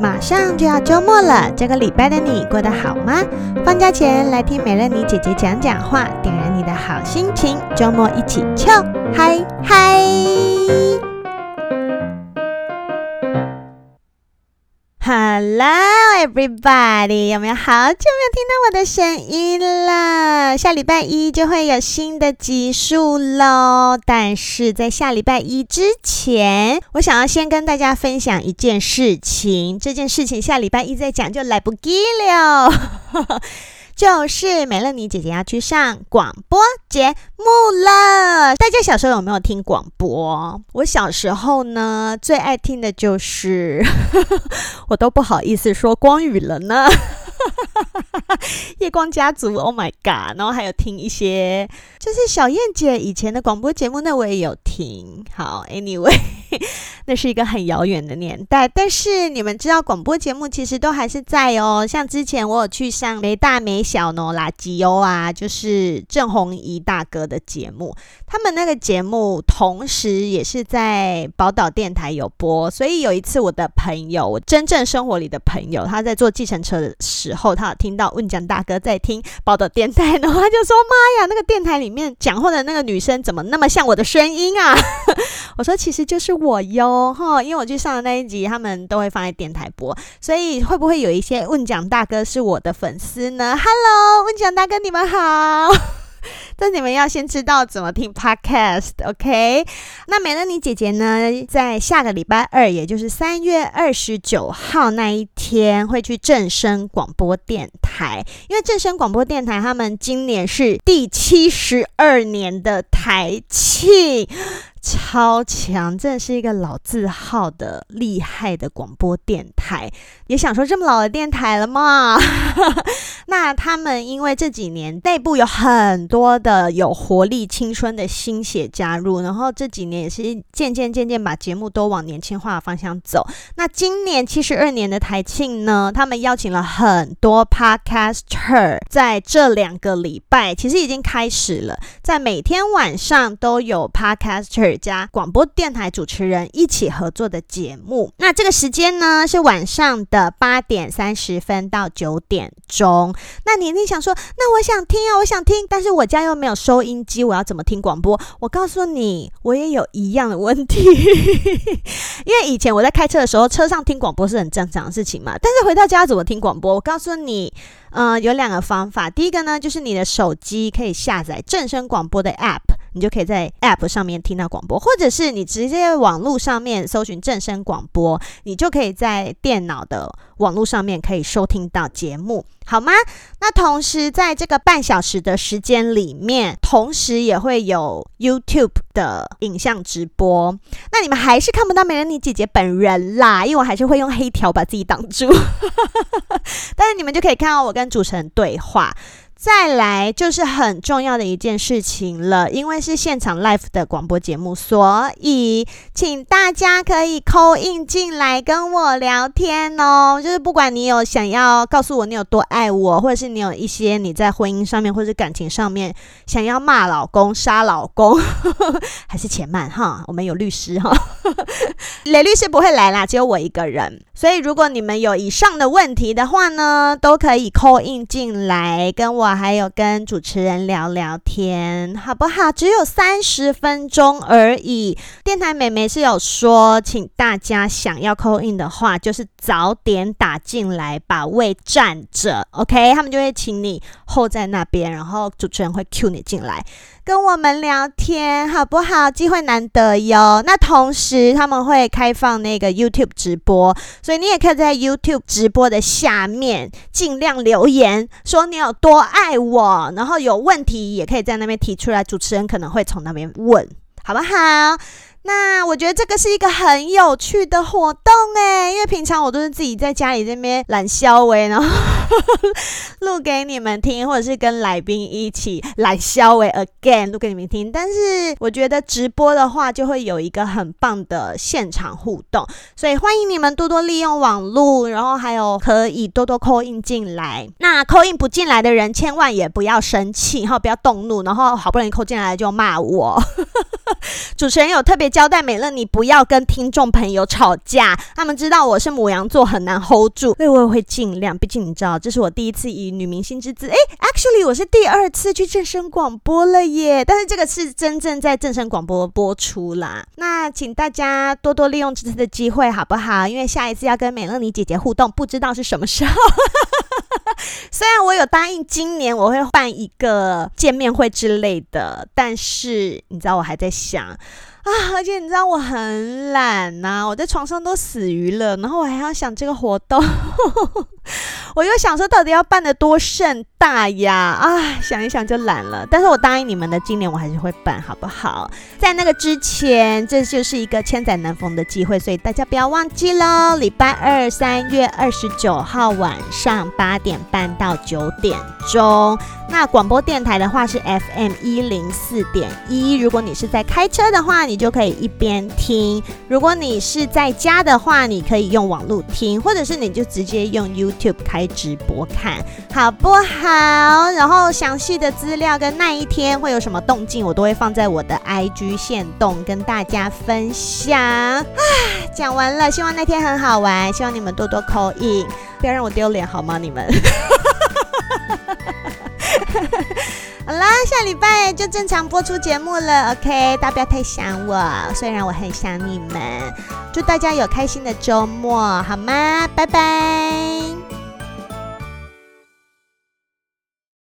马上就要周末了，这个礼拜的你过得好吗？放假前来听美乐妮姐姐讲讲话，点燃你的好心情，周末一起翘嗨嗨。好啦 everybody！有没有好久没有听到我的声音了？下礼拜一就会有新的集数喽。但是在下礼拜一之前，我想要先跟大家分享一件事情。这件事情下礼拜一再讲就来不及了。就是美乐妮姐姐要去上广播节目了。大家小时候有没有听广播？我小时候呢，最爱听的就是，我都不好意思说光宇了呢。夜光家族，Oh my God！然后还有听一些，就是小燕姐以前的广播节目，那我也有听。好，Anyway，那是一个很遥远的年代。但是你们知道，广播节目其实都还是在哦。像之前我有去上没大没小呢垃圾哦啊，就是郑弘仪大哥的节目。他们那个节目同时也是在宝岛电台有播。所以有一次，我的朋友，我真正生活里的朋友，他在坐计程车的时候，他有听到问讲大哥在听宝岛电台，然后他就说：“妈呀，那个电台里面讲话的那个女生怎么那么像我的声音啊？” 我说：“其实就是我哟，哈，因为我去上的那一集，他们都会放在电台播，所以会不会有一些问奖大哥是我的粉丝呢？”Hello，问奖大哥，你们好。但你们要先知道怎么听 Podcast，OK？那美乐妮姐姐呢，在下个礼拜二，也就是三月二十九号那一天，会去正声广播电台，因为正声广播电台他们今年是第七十二年的台庆。超强，真的是一个老字号的厉害的广播电台。也想说这么老的电台了吗？那他们因为这几年内部有很多的有活力、青春的新血加入，然后这几年也是渐渐渐渐把节目都往年轻化的方向走。那今年七十二年的台庆呢，他们邀请了很多 Podcaster，在这两个礼拜其实已经开始了，在每天晚上都有 Podcaster。加广播电台主持人一起合作的节目，那这个时间呢是晚上的八点三十分到九点钟。那你一定想说，那我想听啊，我想听，但是我家又没有收音机，我要怎么听广播？我告诉你，我也有一样的问题，因为以前我在开车的时候，车上听广播是很正常的事情嘛。但是回到家怎么听广播？我告诉你，嗯、呃，有两个方法。第一个呢，就是你的手机可以下载正声广播的 App。你就可以在 App 上面听到广播，或者是你直接网络上面搜寻正声广播，你就可以在电脑的网络上面可以收听到节目，好吗？那同时在这个半小时的时间里面，同时也会有 YouTube 的影像直播。那你们还是看不到美人妮姐姐本人啦，因为我还是会用黑条把自己挡住，但是你们就可以看到我跟主持人对话。再来就是很重要的一件事情了，因为是现场 live 的广播节目，所以请大家可以扣印进来跟我聊天哦。就是不管你有想要告诉我你有多爱我，或者是你有一些你在婚姻上面或者是感情上面想要骂老公、杀老公，呵 呵还是且慢哈，我们有律师哈，雷律师不会来啦，只有我一个人。所以如果你们有以上的问题的话呢，都可以 call in 进来跟我。还有跟主持人聊聊天，好不好？只有三十分钟而已。电台美眉是有说，请大家想要 call in 的话，就是早点打进来，把位占着，OK？他们就会请你候在那边，然后主持人会 cue 你进来。跟我们聊天好不好？机会难得哟。那同时他们会开放那个 YouTube 直播，所以你也可以在 YouTube 直播的下面尽量留言，说你有多爱我，然后有问题也可以在那边提出来，主持人可能会从那边问，好不好？那我觉得这个是一个很有趣的活动诶，因为平常我都是自己在家里这边懒消微，然后。录给你们听，或者是跟来宾一起来消维 again 录给你们听。但是我觉得直播的话，就会有一个很棒的现场互动，所以欢迎你们多多利用网络，然后还有可以多多 call in 进来。那 call in 不进来的人，千万也不要生气，然后不要动怒，然后好不容易 call 进来就骂我。主持人有特别交代美乐，你不要跟听众朋友吵架，他们知道我是母羊座，很难 hold 住，所以我也会尽量。毕竟你知道，这是我第一次以女明星之姿，诶，actually 我是第二次去正声广播了耶，但是这个是真正在正声广播播出啦。那请大家多多利用这次的机会，好不好？因为下一次要跟美乐妮姐姐互动，不知道是什么时候。虽然我有答应今年我会办一个见面会之类的，但是你知道我还在想啊，而且你知道我很懒呐、我在床上都死鱼了，然后我还要想这个活动。我又想说，到底要办得多盛大呀？啊，想一想就懒了。但是我答应你们的，今年我还是会办，好不好？在那个之前，这就是一个千载难逢的机会，所以大家不要忘记喽。礼拜二，三月二十九号晚上八点半到九点钟。那广播电台的话是 FM 一零四点一。如果你是在开车的话，你就可以一边听；如果你是在家的话，你可以用网络听，或者是你就直接用 YouTube 开直播看，好不好？然后详细的资料跟那一天会有什么动静，我都会放在我的 IG 线动跟大家分享。啊，讲完了，希望那天很好玩，希望你们多多 call in，不要让我丢脸好吗？你们。下礼拜就正常播出节目了，OK，大家不要太想我，虽然我很想你们。祝大家有开心的周末，好吗？拜拜。